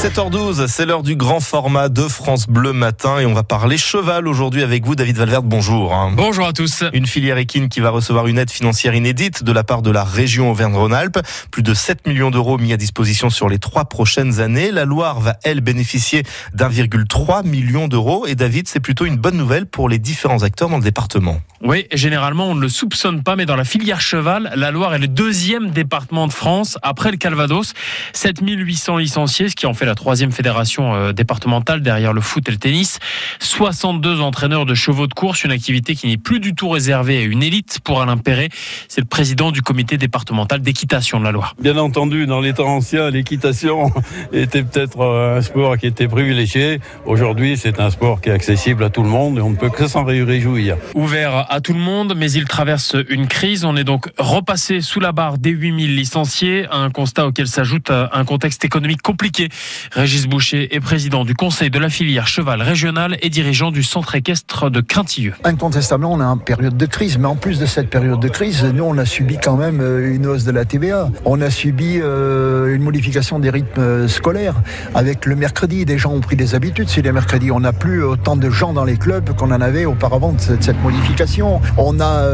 7h12, c'est l'heure du grand format de France Bleu Matin et on va parler cheval aujourd'hui avec vous, David Valverde. Bonjour. Bonjour à tous. Une filière équine qui va recevoir une aide financière inédite de la part de la région Auvergne-Rhône-Alpes. Plus de 7 millions d'euros mis à disposition sur les trois prochaines années. La Loire va, elle, bénéficier d'1,3 million d'euros. Et David, c'est plutôt une bonne nouvelle pour les différents acteurs dans le département. Oui, généralement, on ne le soupçonne pas, mais dans la filière cheval, la Loire est le deuxième département de France après le Calvados. 7800 licenciés, ce qui en fait la troisième fédération euh, départementale derrière le foot et le tennis. 62 entraîneurs de chevaux de course, une activité qui n'est plus du tout réservée à une élite pour Alain Perret. C'est le président du comité départemental d'équitation de la Loire. Bien entendu, dans les temps anciens, l'équitation était peut-être euh, un sport qui était privilégié. Aujourd'hui, c'est un sport qui est accessible à tout le monde et on ne peut que s'en réjouir. Ouvert à tout le monde, mais il traverse une crise. On est donc repassé sous la barre des 8000 licenciés, un constat auquel s'ajoute euh, un contexte économique compliqué. Régis Boucher est président du conseil de la filière cheval régional et dirigeant du centre équestre de Craintilleux. Incontestablement, on est en période de crise, mais en plus de cette période de crise, nous, on a subi quand même euh, une hausse de la TVA. On a subi euh, une modification des rythmes scolaires avec le mercredi. Des gens ont pris des habitudes c'est les mercredis. On n'a plus autant de gens dans les clubs qu'on en avait auparavant de cette, modification. On a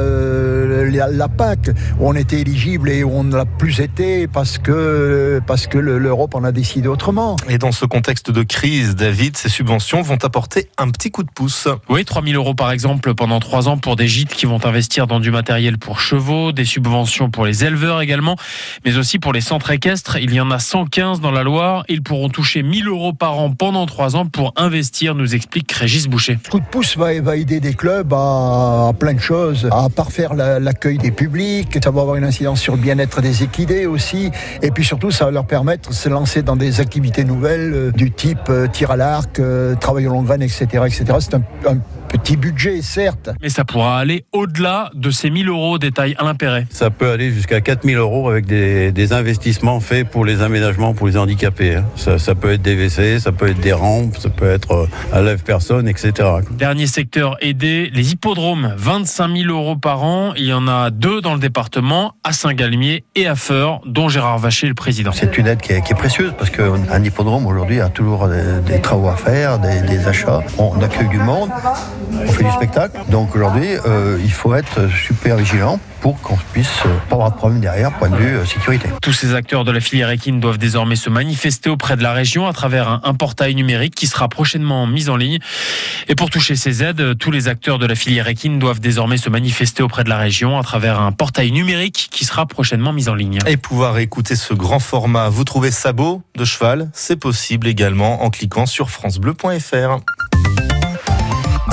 la, PAC où on était éligible et où on ne l'a plus été parce que, parce que l'Europe en a décidé autrement. Et dans ce contexte de crise, David, ces subventions vont apporter un petit coup de pouce. Oui, 3000 euros par exemple pendant trois ans pour des gîtes qui vont investir dans du matériel pour chevaux, des subventions pour les éleveurs également, mais aussi pour les centres équestres. Il y en a 115 dans la Loire. Ils pourront toucher 1000 euros par an pendant trois ans pour investir, nous explique Régis Boucher. Ce coup de pouce va, aider des clubs à, plein de choses, à parfaire l'accueil des publics, ça va avoir une incidence sur le bien-être des équidés aussi, et puis surtout ça va leur permettre de se lancer dans des activités nouvelles euh, du type euh, tir à l'arc, euh, travail au long graine, etc. etc. petit budget, certes. Mais ça pourra aller au-delà de ces 1000 euros, détail à l'intérêt. Ça peut aller jusqu'à 4000 euros avec des, investissements faits pour les aménagements pour les handicapés. Hein. Ça, peut être des WC, ça peut être des rampes, ça peut être euh, à lève-personne, etc. Dernier secteur aidé, les hippodromes, 25 000 euros par an. Il y en a deux dans le département, à Saint-Galmier et à Feur, dont Gérard Vacher est le président. C'est une aide qui est, précieuse parce qu'un hippodrome aujourd'hui a toujours des, travaux à faire, des, des achats. On accueille du monde on fait du spectacle. Donc aujourd'hui, euh, il faut être super vigilant pour qu'on puisse euh, pas avoir de problème derrière, point de vue euh, sécurité. Tous ces acteurs de la filière équine doivent désormais se manifester auprès de la région à travers un, portail numérique qui sera prochainement mis en ligne. Et pour toucher ces aides, tous les acteurs de la filière équine doivent désormais se manifester auprès de la région à travers un portail numérique qui sera prochainement mis en ligne. Et pouvoir écouter ce grand format, vous trouvez sabot de cheval, c'est possible également en cliquant sur francebleu.fr.